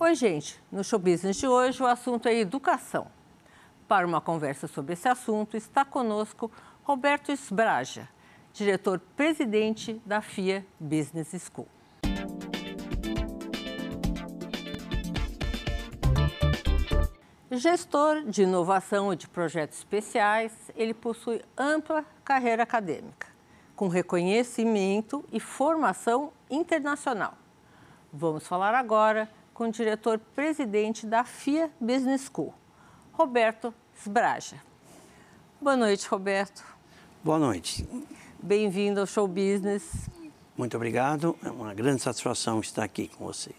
Oi, gente. No Show Business de hoje, o assunto é educação. Para uma conversa sobre esse assunto, está conosco Roberto Esbraja, diretor-presidente da FIA Business School. Gestor de inovação e de projetos especiais, ele possui ampla carreira acadêmica, com reconhecimento e formação internacional. Vamos falar agora com o diretor-presidente da FIA Business School, Roberto Sbraja. Boa noite, Roberto. Boa noite. Bem-vindo ao Show Business. Muito obrigado. É uma grande satisfação estar aqui com você.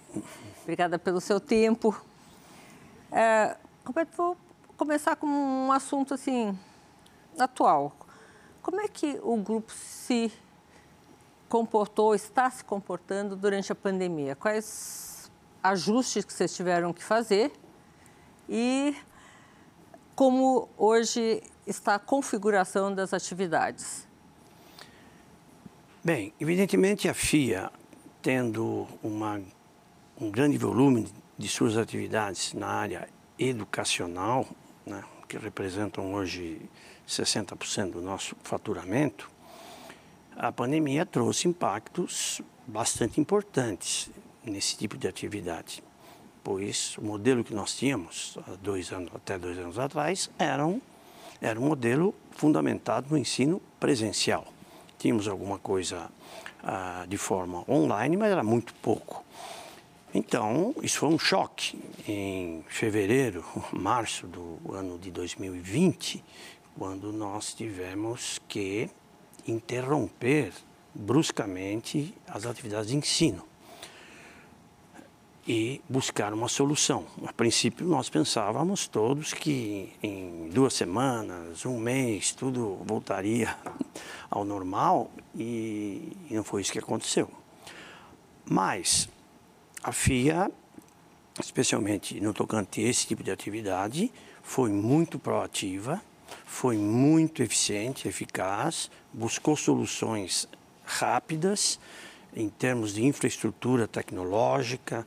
Obrigada pelo seu tempo. É, Roberto, vou começar com um assunto assim atual. Como é que o grupo se comportou, está se comportando durante a pandemia? Quais ajustes que vocês tiveram que fazer e como hoje está a configuração das atividades? Bem, evidentemente a FIA, tendo uma, um grande volume de suas atividades na área educacional, né, que representam hoje 60% do nosso faturamento, a pandemia trouxe impactos bastante importantes nesse tipo de atividade, pois o modelo que nós tínhamos dois anos, até dois anos atrás era um, era um modelo fundamentado no ensino presencial. Tínhamos alguma coisa ah, de forma online, mas era muito pouco. Então, isso foi um choque. Em fevereiro, março do ano de 2020, quando nós tivemos que interromper bruscamente as atividades de ensino e buscar uma solução. A princípio, nós pensávamos todos que em duas semanas, um mês, tudo voltaria ao normal e não foi isso que aconteceu. Mas a FIA, especialmente no tocante a esse tipo de atividade, foi muito proativa, foi muito eficiente, eficaz, buscou soluções rápidas em termos de infraestrutura tecnológica,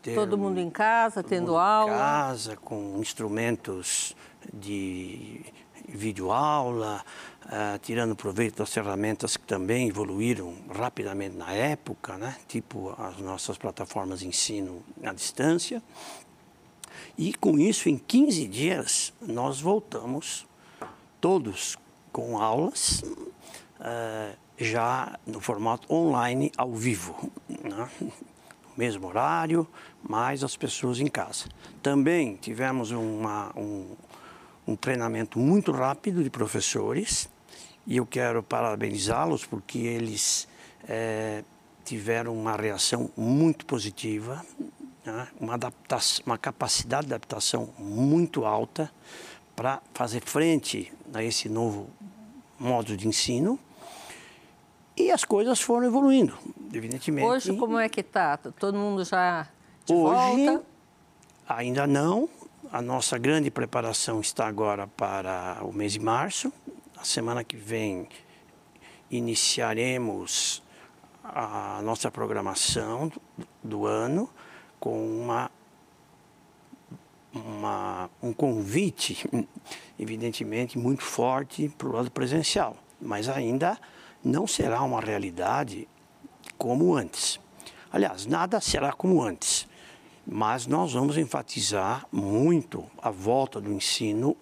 termos, todo mundo em casa, tendo aula, em casa com instrumentos de videoaula, uh, tirando proveito das ferramentas que também evoluíram rapidamente na época, né? tipo as nossas plataformas de ensino à distância. E com isso, em 15 dias, nós voltamos todos com aulas, uh, já no formato online, ao vivo. Né? mesmo horário, mas as pessoas em casa. Também tivemos uma, um, um treinamento muito rápido de professores e eu quero parabenizá-los porque eles é, tiveram uma reação muito positiva, né? uma, adaptação, uma capacidade de adaptação muito alta para fazer frente a esse novo modo de ensino. As coisas foram evoluindo, evidentemente. Hoje, como é que está? Todo mundo já de Hoje, volta? ainda não, a nossa grande preparação está agora para o mês de março. A semana que vem iniciaremos a nossa programação do ano com uma, uma, um convite, evidentemente, muito forte para o lado presencial, mas ainda não será uma realidade como antes. Aliás, nada será como antes mas nós vamos enfatizar muito a volta do ensino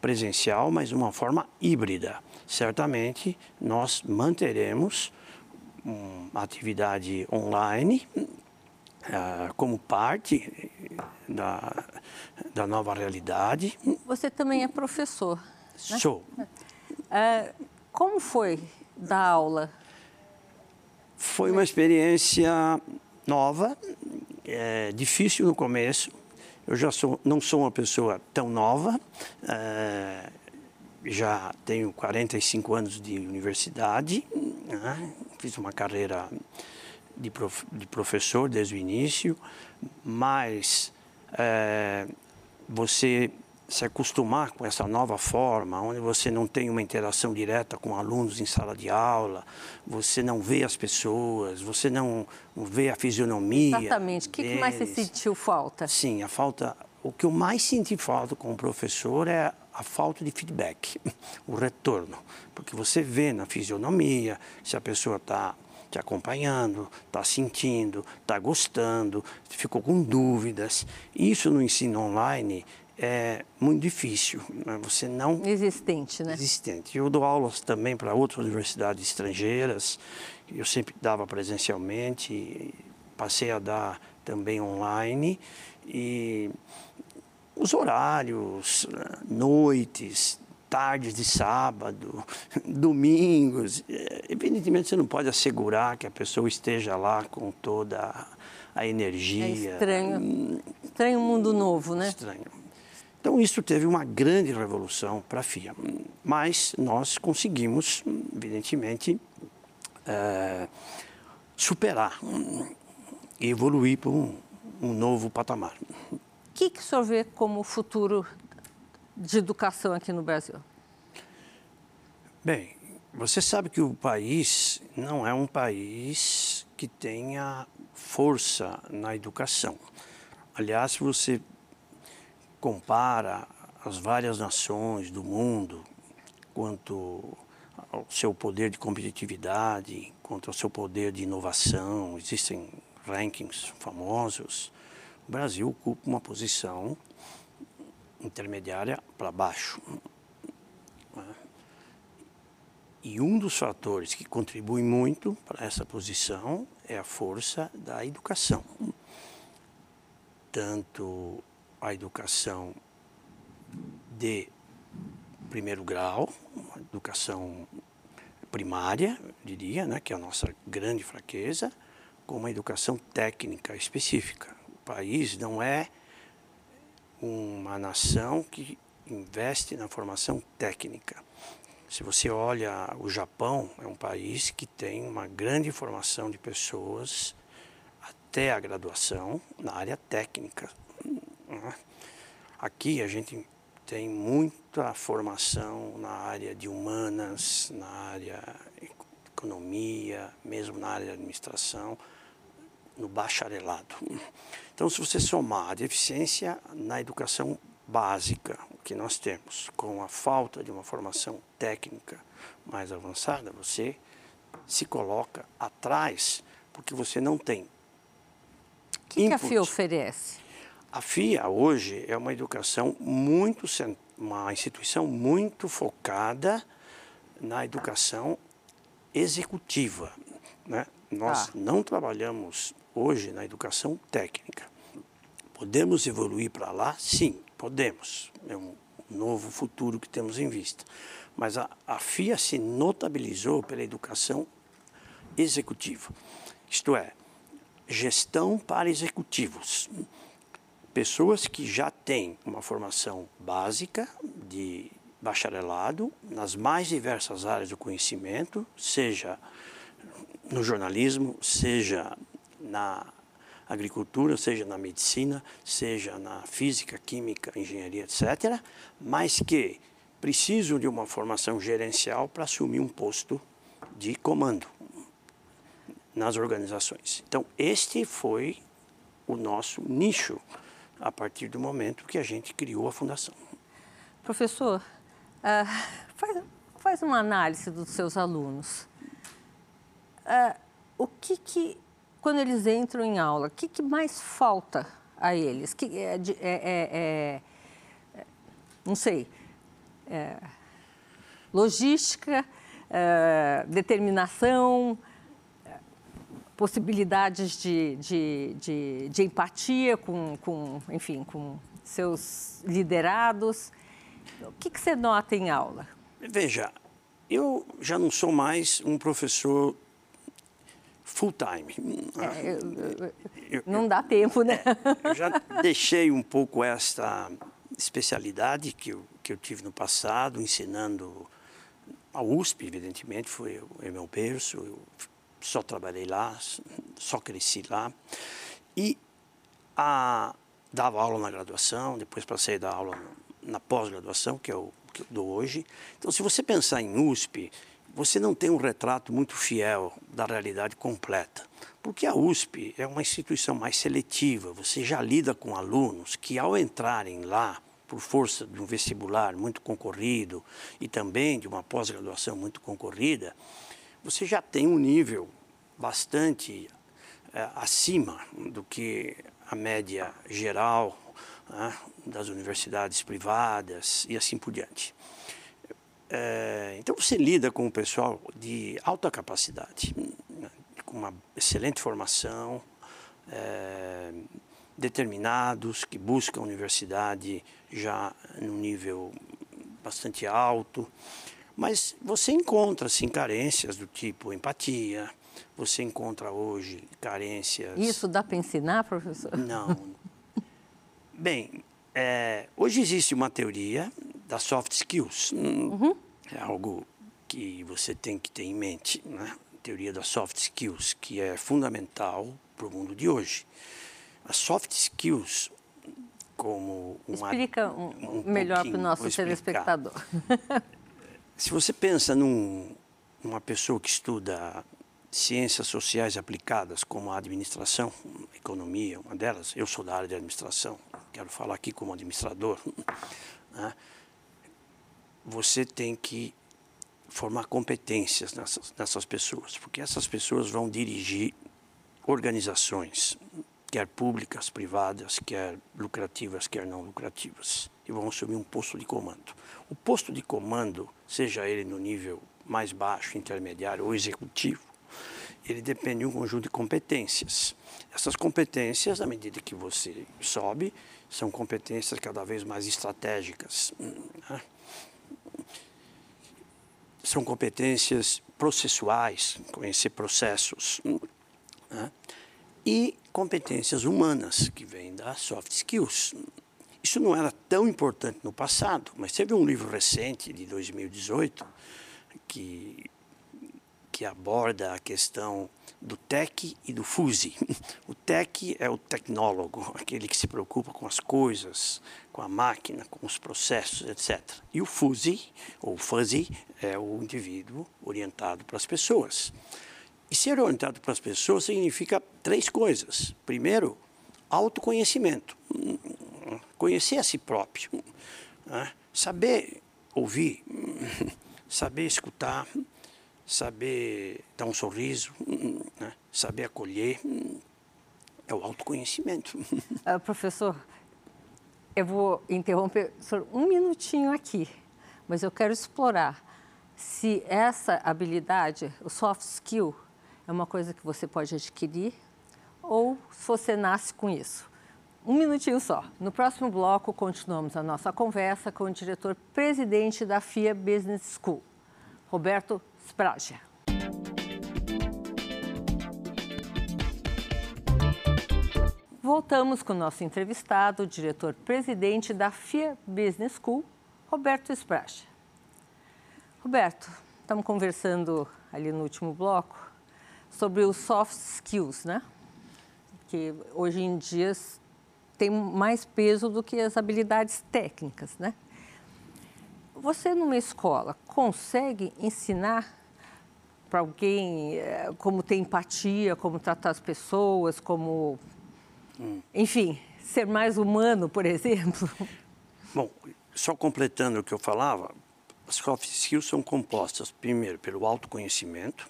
presencial, mas de uma forma híbrida. Certamente nós manteremos uma atividade online uh, como parte da, da nova realidade. Você também é professor. Né? Sou. Uh, como foi dar aula? Foi uma experiência nova, é difícil no começo. Eu já sou, não sou uma pessoa tão nova, é, já tenho 45 anos de universidade, né? fiz uma carreira de, prof, de, professor desde o início, mas é, você se acostumar com essa nova forma, onde você não tem uma interação direta com alunos em sala de aula, você não vê as pessoas, você não, vê a fisionomia. Exatamente. O que, que mais você sentiu falta? Sim, a falta. O que eu mais senti falta como professor é a falta de feedback, o retorno, porque você vê na fisionomia se a pessoa está te acompanhando, está sentindo, está gostando, ficou com dúvidas. Isso no ensino online é muito difícil. Né? Você não existente, né? Existente. Eu dou aulas também para outras universidades estrangeiras. Eu sempre dava presencialmente, passei a dar também online e os horários, noites, tardes de sábado, domingos. É, evidentemente, você não pode assegurar que a pessoa esteja lá com toda a energia. É estranho. Estranho um mundo novo, né? Estranho. Então, isso teve uma grande revolução para a FIA. Mas nós conseguimos, evidentemente, é, superar e evoluir para um, um novo patamar. O que, que o senhor vê como futuro de educação aqui no Brasil? Bem, você sabe que o país não é um país que tenha força na educação. Aliás, você compara as várias nações do mundo quanto ao seu poder de competitividade, quanto ao seu poder de inovação, existem rankings famosos. O Brasil ocupa uma posição intermediária para baixo. Né? E um dos fatores que contribui muito para essa posição é a força da educação. Tanto a educação de primeiro grau, uma educação primária, diria, né, que é a nossa grande fraqueza, como a educação técnica específica. O país não é uma nação que investe na formação técnica. Se você olha o Japão, é um país que tem uma grande formação de pessoas até a graduação na área técnica. Né? Aqui a gente tem muita formação na área de humanas, na área economia, mesmo na área de administração, no bacharelado. Então, se você somar a deficiência na educação básica que nós temos com a falta de uma formação técnica mais avançada, você se coloca atrás porque você não tem. O que, que a FIA oferece? A FIA hoje é uma educação muito, uma instituição muito focada na educação executiva. Né? Nós ah. não trabalhamos hoje na educação técnica. Podemos evoluir para lá? Sim, podemos. É um novo futuro que temos em vista. Mas a, a FIA se notabilizou pela educação executiva. Isto é, gestão para executivos. Pessoas que já têm uma formação básica de bacharelado nas mais diversas áreas do conhecimento, seja no jornalismo, seja na agricultura, seja na medicina, seja na física, química, engenharia, etc., mas que precisam de uma formação gerencial para assumir um posto de comando nas organizações. Então, este foi o nosso nicho a partir do momento que a gente criou a fundação. Professor, uh, faz, faz, uma análise dos seus alunos. Uh, o que, que quando eles entram em aula, o que, que mais falta a eles? Que é, é, é, é não sei, é, logística, é, determinação, possibilidades de, de, de, de empatia com, com, enfim, com seus liderados. O que, que você nota em aula? Veja, eu já não sou mais um professor full time. É, não dá tempo, né? É, eu já deixei um pouco esta especialidade que eu, que eu tive no passado, ensinando a USP, evidentemente, foi o meu berço, eu só trabalhei lá, só cresci lá. E a, dava aula na graduação, depois passei a dar aula na pós-graduação, que é que eu dou hoje. Então, se você pensar em USP, você não tem um retrato muito fiel da realidade completa. Porque a USP é uma instituição mais seletiva, você já lida com alunos que, ao entrarem lá, por força de um vestibular muito concorrido e também de uma pós-graduação muito concorrida, você já tem um nível bastante é, acima do que a média geral né, das universidades privadas e assim por diante. É, então você lida com um pessoal de alta capacidade, né, com uma excelente formação, é, determinados, que buscam a universidade já no nível bastante alto. Mas você encontra, sim, carências do tipo empatia, você encontra hoje carências... Isso dá para ensinar, professor? Não. Bem, é, hoje existe uma teoria das soft skills. Uhum. É algo que você tem que ter em mente, né? A teoria das soft skills, que é fundamental para o mundo de hoje. As soft skills, como uma, Explica um, um melhor para o nosso telespectador. Se você pensa num, numa pessoa que estuda ciências sociais aplicadas, como a administração, economia, uma delas, eu sou da área de administração, quero falar aqui como administrador, né? você tem que formar competências nessas, nessas pessoas, porque essas pessoas vão dirigir organizações, quer públicas, privadas, quer lucrativas, quer não lucrativas, e vão assumir um posto de comando. O posto de comando, seja ele no nível mais baixo, intermediário ou executivo, ele depende de um conjunto de competências. Essas competências, à medida que você sobe, são competências cada vez mais estratégicas. Né? São competências processuais, conhecer processos. Né? E competências humanas, que vêm das soft skills. Isso não era tão importante no passado, mas teve um livro recente, de 2018, que que aborda a questão do tech e do fuzzy. O tech é o tecnólogo, aquele que se preocupa com as coisas, com a máquina, com os processos, etc. E o fuzzy, ou fuzzy, é o indivíduo orientado para as pessoas. E ser orientado para as pessoas significa três coisas. Primeiro, autoconhecimento. Conhecer a si próprio. Né? Saber ouvir, saber escutar, saber dar um sorriso, né? saber acolher, é o autoconhecimento. Uh, professor, eu vou interromper um minutinho aqui, mas eu quero explorar se essa habilidade, o soft skill, é uma coisa que você pode adquirir ou se você nasce com isso. Um minutinho só. No próximo bloco, continuamos a nossa conversa com o diretor-presidente da FIA Business School, Roberto Spragia. Voltamos com o nosso entrevistado, o diretor-presidente da FIA Business School, Roberto Spragia. Roberto, estamos conversando ali no último bloco sobre os soft skills, né? Que hoje em dia tem mais peso do que as habilidades técnicas, né? Você, numa escola, consegue ensinar para alguém eh, como ter empatia, como tratar as pessoas, como. Hum. Enfim, ser mais humano, por exemplo? Bom, só completando o que eu falava, as soft skills são compostas, primeiro, pelo autoconhecimento,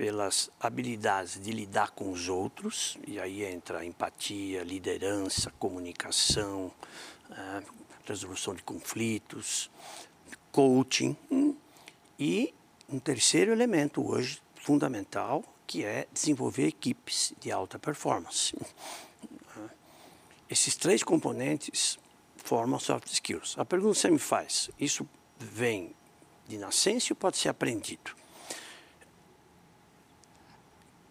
pelas habilidades de lidar com os outros, e aí entra empatia, liderança, comunicação, eh, resolução de conflitos, coaching hum, e um terceiro elemento hoje fundamental, que é desenvolver equipes de alta performance. Esses três componentes formam soft skills. A pergunta que você me faz, isso vem de nascença ou pode ser aprendido?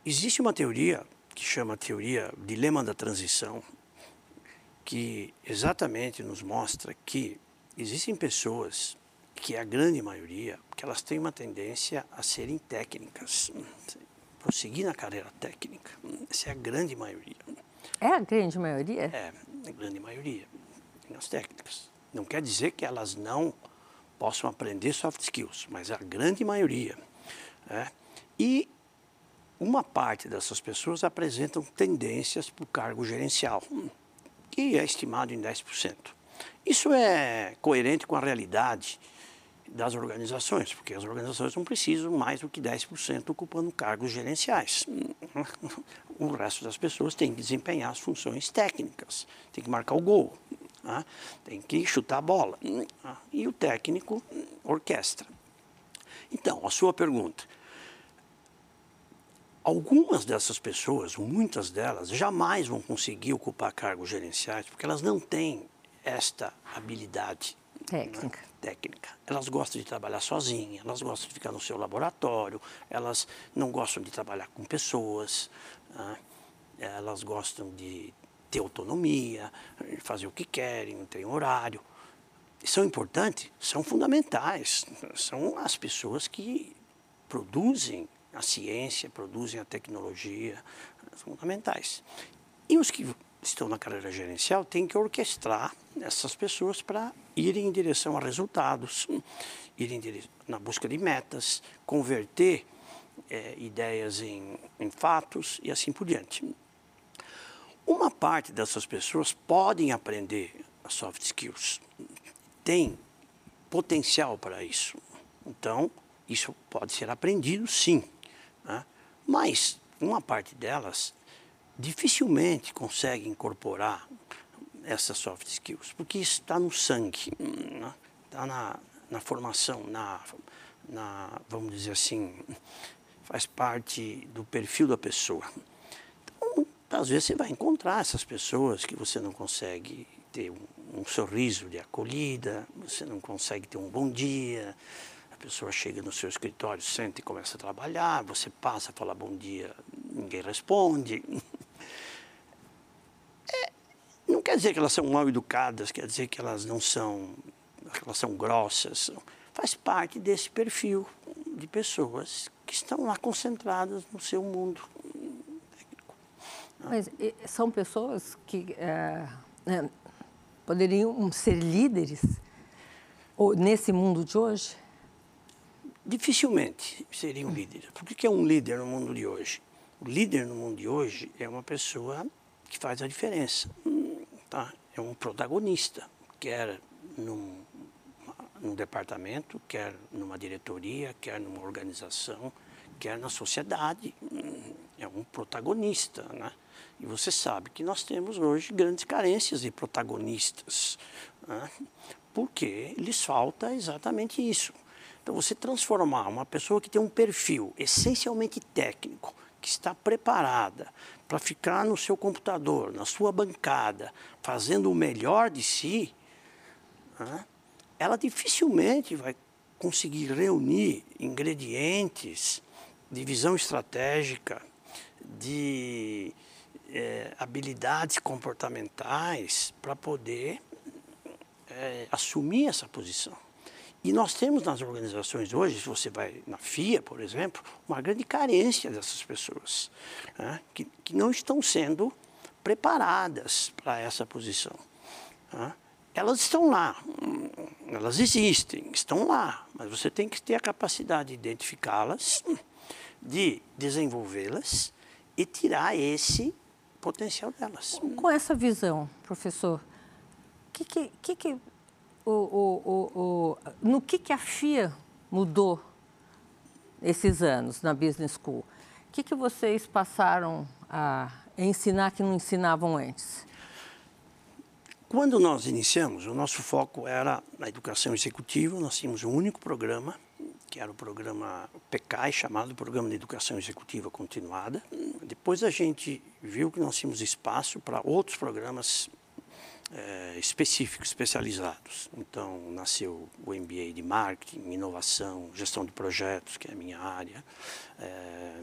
Existe uma teoria que chama teoria dilema da transição, que exatamente nos mostra que existem pessoas que é a grande maioria, que elas têm uma tendência a serem técnicas, prosseguir na carreira técnica. Essa é a grande maioria. É a grande maioria? É, a grande maioria, nas técnicas. Não quer dizer que elas não possam aprender soft skills, mas a grande maioria. É. E uma parte dessas pessoas apresentam tendências para o cargo gerencial, que é estimado em 10%. Isso é coerente com a realidade das organizações, porque as organizações não precisam mais do que 10% ocupando cargos gerenciais. O resto das pessoas tem que desempenhar as funções técnicas, tem que marcar o gol, né? tem que chutar a bola. Né? E o técnico orquestra. Então, a sua pergunta. Algumas dessas pessoas, muitas delas, jamais vão conseguir ocupar cargos gerenciais porque elas não têm esta habilidade técnica. Né? técnica. Elas gostam de trabalhar sozinhas, elas gostam de ficar no seu laboratório, elas não gostam de trabalhar com pessoas, né? elas gostam de ter autonomia, fazer o que querem, não tem horário. São importantes? São fundamentais. São as pessoas que produzem a ciência, produzem a tecnologia, são fundamentais. E os que estão na carreira gerencial têm que orquestrar essas pessoas para irem em direção a resultados, irem na busca de metas, converter é, ideias em, em fatos e assim por diante. Uma parte dessas pessoas podem aprender soft skills, tem potencial para isso. Então, isso pode ser aprendido sim. Né? Mas uma parte delas dificilmente consegue incorporar essas soft skills, porque isso está no sangue, está né? na, na formação, na, na, vamos dizer assim, faz parte do perfil da pessoa. Então, às vezes você vai encontrar essas pessoas que você não consegue ter um, um sorriso de acolhida, você não consegue ter um bom dia, pessoa chega no seu escritório, senta e começa a trabalhar, você passa a falar bom dia, ninguém responde. Não quer dizer que elas são mal educadas, quer dizer que elas não são, que elas são grossas. Faz parte desse perfil de pessoas que estão lá concentradas no seu mundo. Mas são pessoas que é, é, poderiam ser líderes nesse mundo de hoje? Dificilmente seriam líderes. Por que é um líder no mundo de hoje? O líder no mundo de hoje é uma pessoa que faz a diferença tá? é um protagonista, quer num, num departamento, quer numa diretoria, quer numa organização, quer na sociedade. É um protagonista, né? E você sabe que nós temos hoje grandes carências de protagonistas, né? porque lhes falta exatamente isso. Então, você transformar uma pessoa que tem um perfil essencialmente técnico, que está preparada para ficar no seu computador, na sua bancada, fazendo o melhor de si, né, ela dificilmente vai conseguir reunir ingredientes de visão estratégica, de é, habilidades comportamentais para poder é, assumir essa posição. E nós temos nas organizações hoje, se você vai na FIA, por exemplo, uma grande carência dessas pessoas, né, que, que não estão sendo preparadas para essa posição. Né. Elas estão lá, elas existem, estão lá, mas você tem que ter a capacidade de identificá-las, de desenvolvê-las e tirar esse potencial delas. Com essa visão, professor, o que, que, que, o, o, o, no que, que a FIA mudou esses anos na Business School? O que, que vocês passaram a ensinar que não ensinavam antes? Quando nós iniciamos, o nosso foco era na educação executiva. Nós tínhamos um único programa, que era o programa PECAI, chamado Programa de Educação Executiva Continuada. Depois a gente viu que nós tínhamos espaço para outros programas é, específicos, especializados. Então, nasceu o MBA de Marketing, Inovação, Gestão de Projetos, que é a minha área, é,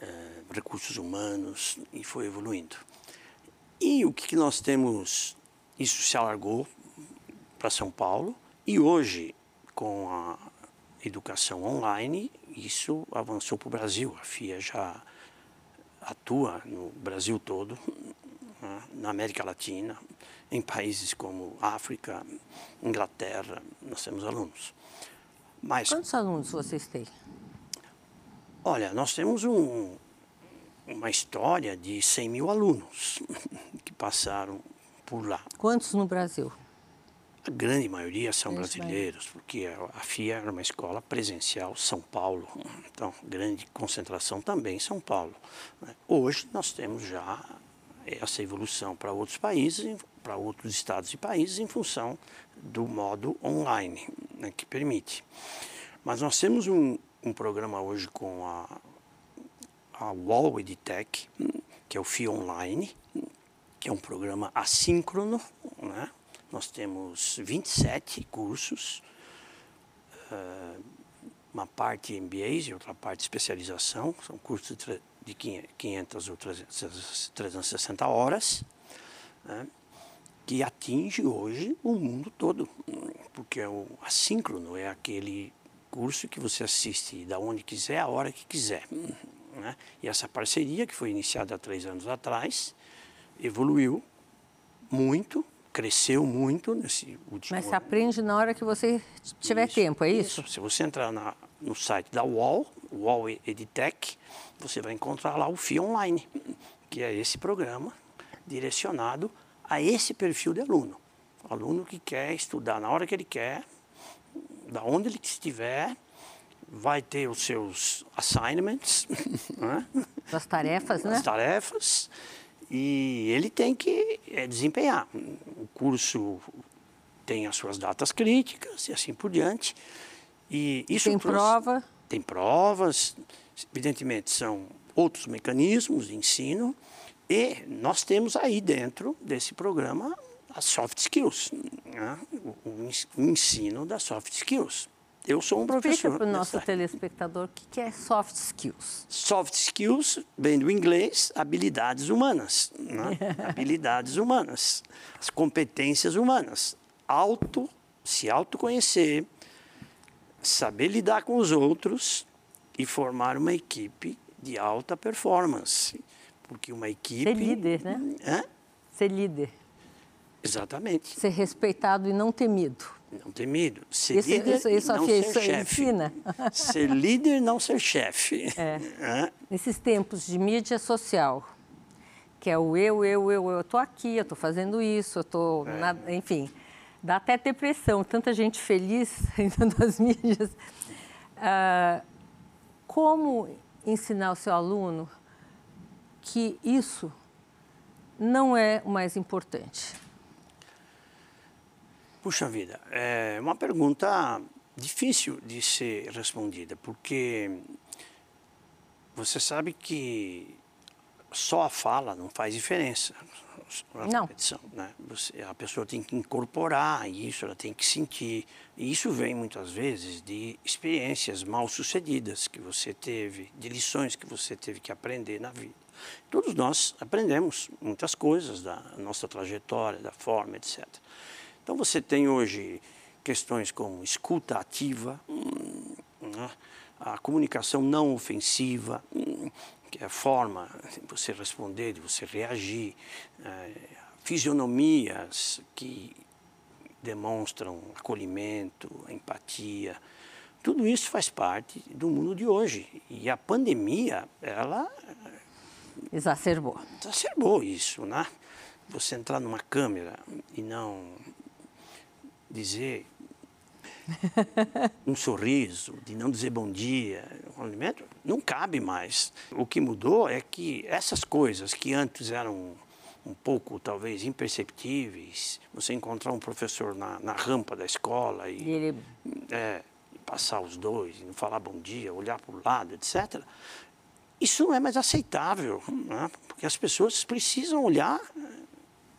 é, Recursos Humanos, e foi evoluindo. E o que nós temos, isso se alargou para São Paulo, e hoje, com a educação online, isso avançou para o Brasil. A FIA já atua no Brasil todo, na América Latina. em países como África, Inglaterra, nós temos alunos. Mas, Quantos alunos vocês têm? Olha, nós temos um, uma história de 100 mil alunos que passaram por lá. Quantos no Brasil? A grande maioria são brasileiros, porque a FIA era uma escola presencial, São Paulo, então grande concentração também em São Paulo. Né? Hoje nós temos já essa evolução para outros países, para outros estados e países, em função do modo online, né, que permite. Mas nós temos um, um programa hoje com a, a Wall EdTech, que é o FIA Online, que é um programa assíncrono, né? Nós temos 27 cursos, uh, uma parte MBAs e outra parte especialização, são cursos de 500 ou 360 horas, né? que atinge hoje o mundo todo, porque é o assíncrono é aquele curso que você assiste da onde quiser, a hora que quiser. Né? E essa parceria, que foi iniciada há três anos atrás, evoluiu muito cresceu muito nesse último Mas você aprende na hora que você tiver isso, tempo, é isso? isso? Se você entrar na, no site da UOL, UOL EdTech, você vai encontrar lá o FIA Online, que é esse programa direcionado a esse perfil de aluno. O aluno que quer estudar na hora que ele quer, da onde ele estiver, vai ter os seus assignments, né? as tarefas, né? As tarefas e ele tem que é, desempenhar. O curso tem as suas datas críticas e assim por diante. E isso tem trouxe, prova? Tem provas, evidentemente são outros mecanismos de ensino e nós temos aí dentro desse programa as soft skills, né? o, ensino das soft skills. Eu sou um professor. Explica para o nosso telespectador o que é soft skills. Soft skills vem do inglês habilidades humanas. Né? habilidades humanas. As competências humanas. Auto, se autoconhecer, saber lidar com os outros e formar uma equipe de alta performance. Porque uma equipe. Ser líder, né? Hã? Ser líder. Exatamente. Ser respeitado e não temido. Não ter medo. Ser isso, líder isso, isso, não ser chefe. Ensina. Ser líder, não ser chefe. É. É. Nesses tempos de mídia social, que é o eu, eu, eu, eu estou aqui, eu estou fazendo isso, eu estou... É. Enfim, dá até depressão, tanta gente feliz nas mídias. Ah, como ensinar o seu aluno que isso não é o mais importante? Puxa vida, é uma pergunta difícil de ser respondida, porque você sabe que só a fala não faz diferença na repetição. Né? Você, a pessoa tem que incorporar isso, ela tem que sentir. E isso vem muitas vezes de experiências mal sucedidas que você teve, de lições que você teve que aprender na vida. Todos nós aprendemos muitas coisas da nossa trajetória, da forma, etc. Então você tem hoje questões como escuta ativa, hum, né? a comunicação não ofensiva, hum, que é a forma de você responder, de você reagir, é, fisionomias que demonstram acolhimento, empatia. Tudo isso faz parte do mundo de hoje. E a pandemia, ela... Exacerbou. Exacerbou isso, né? Você entrar numa câmera e não dizer um sorriso, de não dizer bom dia, um alimento, não cabe mais. O que mudou é que essas coisas que antes eram um pouco, talvez, imperceptíveis, você encontrar um professor na, na rampa da escola e, e ele... é, passar os dois, não falar bom dia, olhar para o lado, etc., isso não é mais aceitável, né? porque as pessoas precisam olhar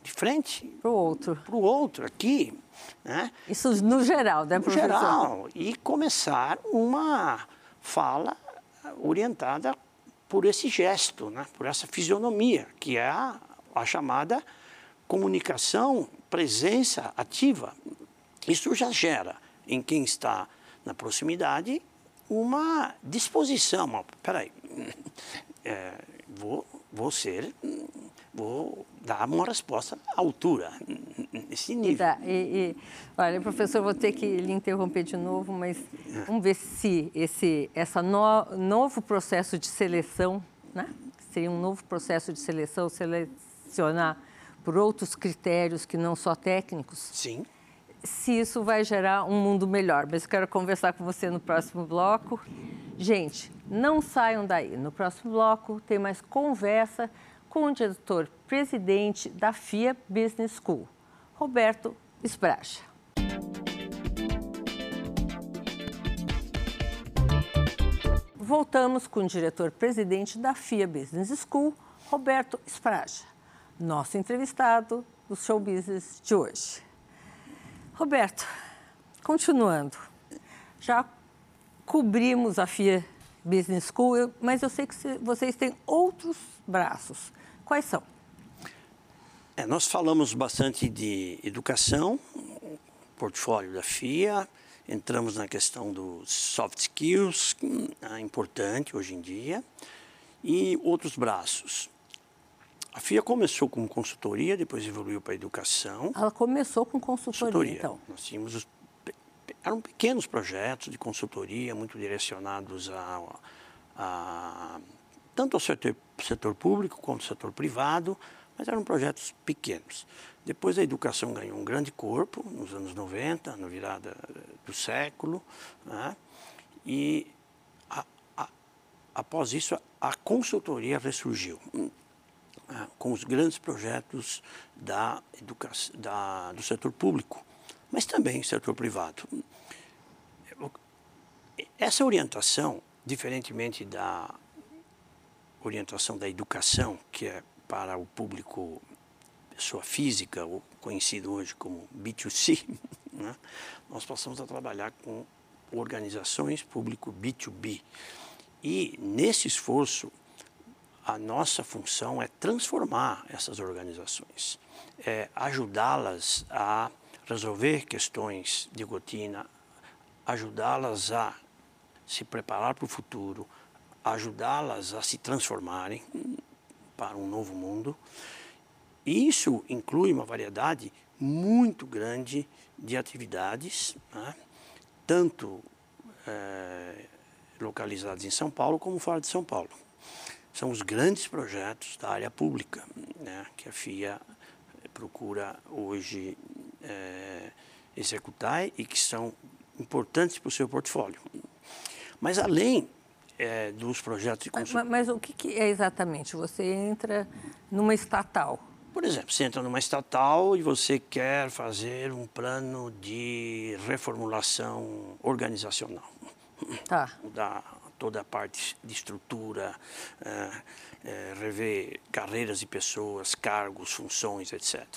de frente. Para o outro. Para o outro, aqui. Né? Isso no geral, né, professor? No geral. E começar uma fala orientada por esse gesto, né? por essa fisionomia, que é a, a chamada comunicação, presença ativa. Isso já gera em quem está na proximidade uma disposição. Peraí, é, vou, vou ser vou dar uma resposta à altura. nesse nível. Tá, e, e, olha, professor, vou ter que lhe interromper de novo, mas vamos ver se esse essa no, novo processo de seleção, né? Seria um novo processo de seleção, selecionar por outros critérios que não só técnicos. Sim. Se isso vai gerar um mundo melhor. Mas eu quero conversar com você no próximo bloco. Gente, não saiam daí. No próximo bloco tem mais conversa com o diretor-presidente da FIA Business School, Roberto Esbraja. Voltamos com o diretor-presidente da FIA Business School, Roberto Espraja, nosso entrevistado do Show Business de hoje. Roberto, continuando, já cobrimos a FIA Business School, mas eu sei que vocês têm outros braços. Quais são? É, nós falamos bastante de educação, portfólio da FIA, entramos na questão dos soft skills, é importante hoje em dia, e outros braços. A FIA começou com consultoria, depois evoluiu para educação. Ela começou com consultoria, consultoria. então? Nós tínhamos os, eram pequenos projetos de consultoria, muito direcionados a, a tanto ao setor, setor público quanto ao setor privado, mas eram projetos pequenos. Depois a educação ganhou um grande corpo, nos anos 90, na virada do século, né? e a, a, após isso a consultoria ressurgiu, né? com os grandes projetos da educação, da, do setor público, mas também setor privado. Essa orientação, diferentemente da orientação da educação, que é para o público pessoa física, ou conhecido hoje como B2C, né? nós passamos a trabalhar com organizações público B2B. E nesse esforço, a nossa função é transformar essas organizações, é ajudá-las a resolver questões de rotina, ajudá-las a se preparar para o futuro, ajudá-las a se transformarem para um novo mundo. Isso inclui uma variedade muito grande de atividades, né? tanto é, localizadas em São Paulo como fora de São Paulo. São os grandes projetos da área pública né? que a FIA procura hoje é, executar e que são importantes para o seu portfólio. Mas além é, dos projetos de consultoria. Mas, mas, o que, que é exatamente? Você entra numa estatal. Por exemplo, você entra numa estatal e você quer fazer um plano de reformulação organizacional. Tá. Da toda a parte de estrutura, é, é, rever carreiras de pessoas, cargos, funções, etc.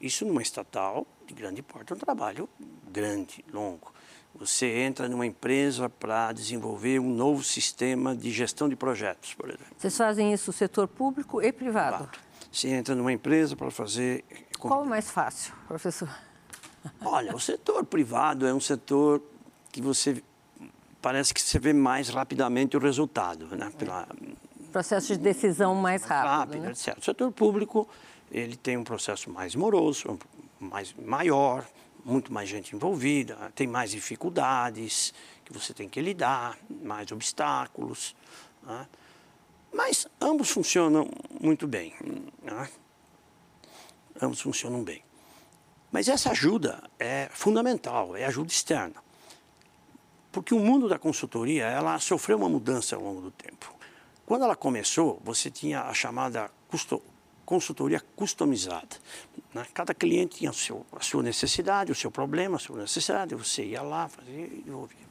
Isso numa estatal de grande porte é um trabalho grande, longo. Você entra numa empresa para desenvolver um novo sistema de gestão de projetos, por exemplo. Vocês fazem isso no setor público e privado? Claro. Você entra numa empresa para fazer... Qual é mais fácil, professor? Olha, o setor privado é um setor que você... Parece que você vê mais rapidamente o resultado, né? Pela, processo de decisão mais, rápido, rápido né? etc. O setor público, ele tem um processo mais moroso, mais maior, muito mais gente envolvida, tem mais dificuldades que você tem que lidar, mais obstáculos. Né? Mas ambos funcionam muito bem. Né? Ambos funcionam bem. Mas essa ajuda é fundamental, é ajuda externa. Porque o mundo da consultoria, ela sofreu uma mudança ao longo do tempo. Quando ela começou, você tinha a chamada consultoria customizada. Né? Cada cliente tinha seu, a sua necessidade, o seu problema, a sua necessidade, você ia lá, fazia e devolvia.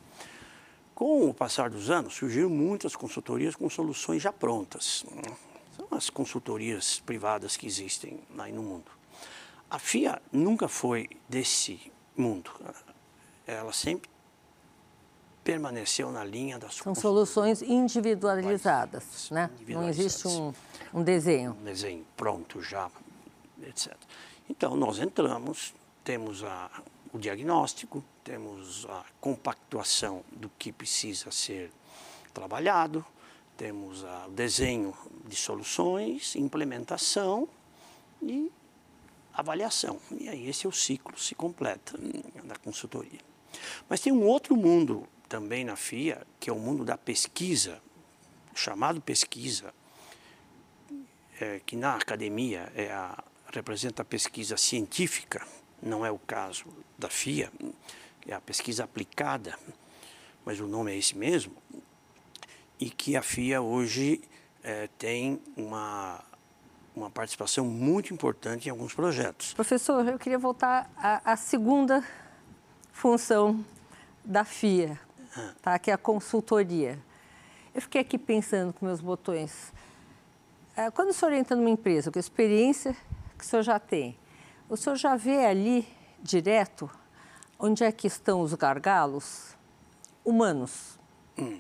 Com o passar dos anos, surgiram muitas consultorias com soluções já prontas. Né? São as consultorias privadas que existem aí no mundo. A FIA nunca foi desse mundo. Ela sempre permaneceu na linha das São soluções individualizadas, né? Não existe um, um desenho. Um desenho pronto já, etc. Então, nós entramos, temos a, o diagnóstico, temos a compactuação do que precisa ser trabalhado, temos o desenho de soluções, implementação e avaliação. E aí esse é o ciclo, se completa da consultoria. Mas tem um outro mundo também na FIA, que é o mundo da pesquisa, chamado pesquisa, é, que na academia é a, representa a pesquisa científica, não é o caso da FIA, é a pesquisa aplicada, mas o nome é esse mesmo, e que a FIA hoje é, tem uma, uma participação muito importante em alguns projetos. Professor, eu queria voltar à, à segunda função da FIA, ah. tá? que é a consultoria. Eu fiquei aqui pensando com meus botões. É, quando o senhor entra numa empresa, com a experiência que o senhor já tem, o senhor já vê ali direto onde é que estão os gargalos humanos? Hum.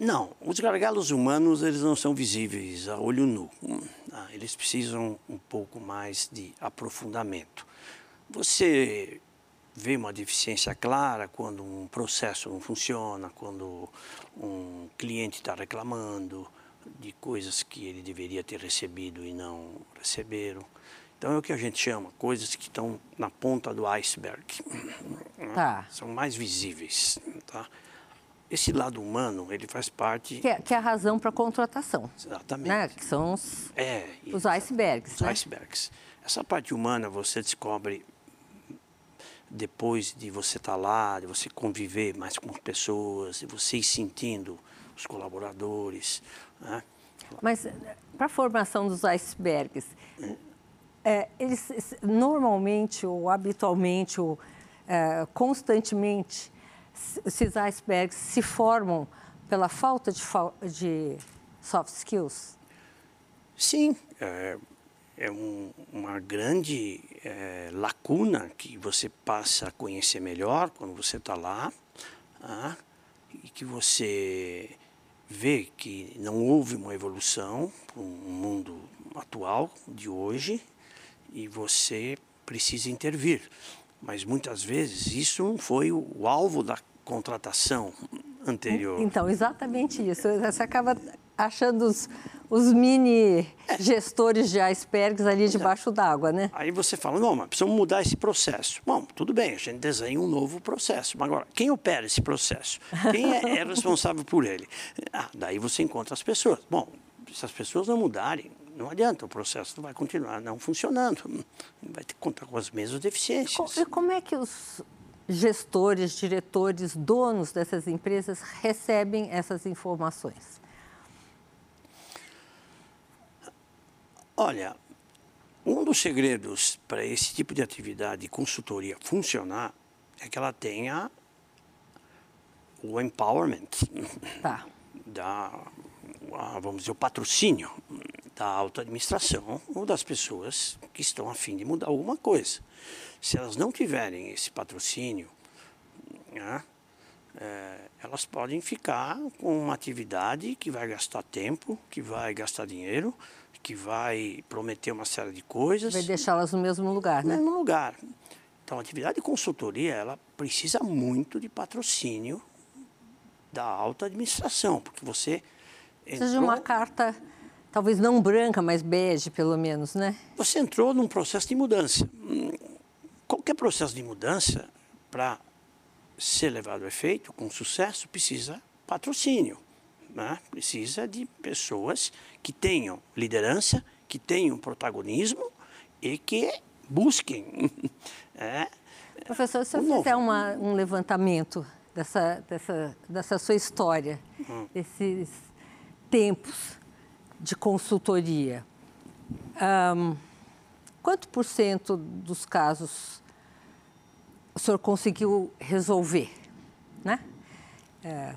Não, os gargalos humanos eles não são visíveis a olho nu. Hum, ah, eles precisam um pouco mais de aprofundamento. Você vê uma deficiência clara quando um processo não funciona, quando um cliente está reclamando de coisas que ele deveria ter recebido e não receberam. Então é o que a gente chama coisas que estão na ponta do iceberg. Tá. São mais visíveis. Tá? Esse lado humano, ele faz parte... Que é, que é a razão para a contratação. Exatamente. Né? Que são os, é, os icebergs. Os né? icebergs. Essa parte humana você descobre depois de você estar tá lá, de você conviver mais com pessoas, de você ir sentindo os colaboradores. Né? Mas para a formação dos icebergs, é, eles normalmente ou habitualmente ou é, constantemente esses icebergs se formam pela falta de, de soft skills? Sim, é, é um, uma grande lacuna que você passa a conhecer melhor quando você está lá ah, e que você vê que não houve uma evolução para mundo atual de hoje e você precisa intervir. Mas muitas vezes isso não foi o alvo da contratação anterior. Então, exatamente isso. Você acaba achando os, os mini gestores de icebergs ali debaixo d'água, né? Aí você fala, não, mas precisamos mudar esse processo. Bom, tudo bem, a gente desenha um novo processo. Mas agora, quem opera esse processo? Quem é, é responsável por ele? Ah, daí você encontra as pessoas. Bom, se as pessoas não mudarem, não adianta, o processo vai continuar não funcionando. Vai ter que contar com as mesmas deficiências. E como é que os gestores, diretores, donos dessas empresas recebem essas informações? Olha, um dos segredos para esse tipo de atividade de consultoria funcionar é que ela tenha o empowerment tá. da, vamos dizer, o patrocínio da alta administração ou das pessoas que estão a fim de mudar alguma coisa. Se elas não tiverem esse patrocínio, né, é, elas podem ficar com uma atividade que vai gastar tempo, que vai gastar dinheiro, que vai prometer uma série de coisas. Vai deixá-las no mesmo lugar, né? No mesmo lugar. Então, a atividade de consultoria, ela precisa muito de patrocínio da alta administração, porque você Precisa entrou... de uma carta, talvez não branca, mas bege, pelo menos, né? Você entrou num processo de mudança. Qualquer processo de mudança, para ser levado a efeito com sucesso, precisa patrocínio né? precisa de pessoas que tenham liderança, que tenham protagonismo e que busquem. é, Professor, se eu um fizer uma, um levantamento dessa, dessa, dessa sua história, hum. desses tempos de consultoria, um, quanto por cento dos casos o senhor conseguiu resolver? Né? É,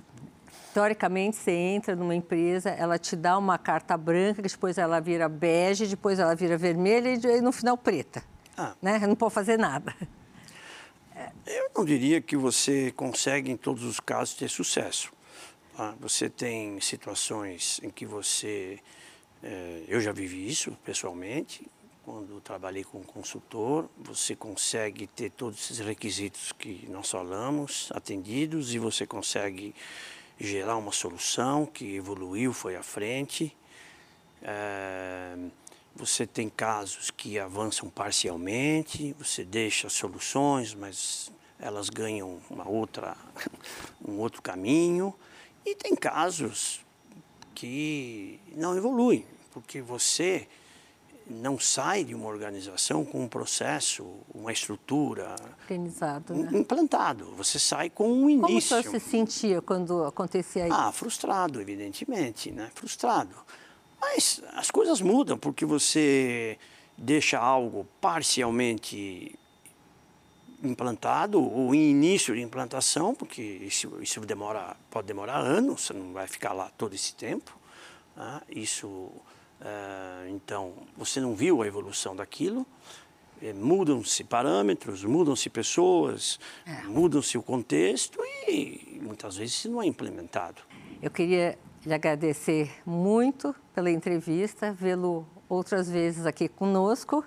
Teoricamente, você entra numa empresa, ela te dá uma carta branca, depois ela vira bege, depois ela vira vermelha e no final preta. Ah. Né? Não pode fazer nada. Eu não diria que você consegue, em todos os casos, ter sucesso. Tá? Você tem situações em que você. É, eu já vivi isso pessoalmente, quando trabalhei com consultor, você consegue ter todos esses requisitos que nós falamos atendidos e você consegue gerar uma solução que evoluiu, foi à frente. É, você tem casos que avançam parcialmente, você deixa soluções, mas elas ganham uma outra, um outro caminho. E tem casos que não evoluem, porque você não sai de uma organização com um processo, uma estrutura Organizado, né? implantado. Você sai com um início. Como o senhor se sentia quando acontecia isso? Ah, frustrado, evidentemente, né? Frustrado. Mas as coisas mudam porque você deixa algo parcialmente implantado ou em início de implantação, porque isso, isso demora, pode demorar anos, você não vai ficar lá todo esse tempo. Né? Isso, uh, então, você não viu a evolução daquilo, eh, mudam-se parâmetros, mudam-se pessoas, é. mudam-se o contexto e muitas vezes isso não é implementado. Eu queria lhe agradecer muito pela entrevista, vê-lo outras vezes aqui conosco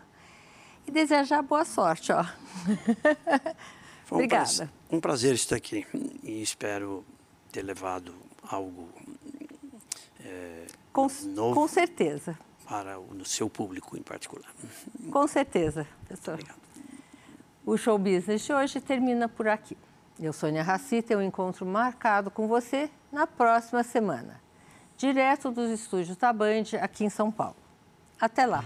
e desejar boa sorte. Ó. Foi um Obrigada. Prazer, um prazer estar aqui e espero ter levado algo é, com, novo com certeza para o seu público em particular. Com certeza, professor. Obrigado. O show business de hoje termina por aqui. Eu, Sônia Raci, tenho um encontro marcado com você na próxima semana, direto dos estúdios da Band, aqui em São Paulo. Até lá!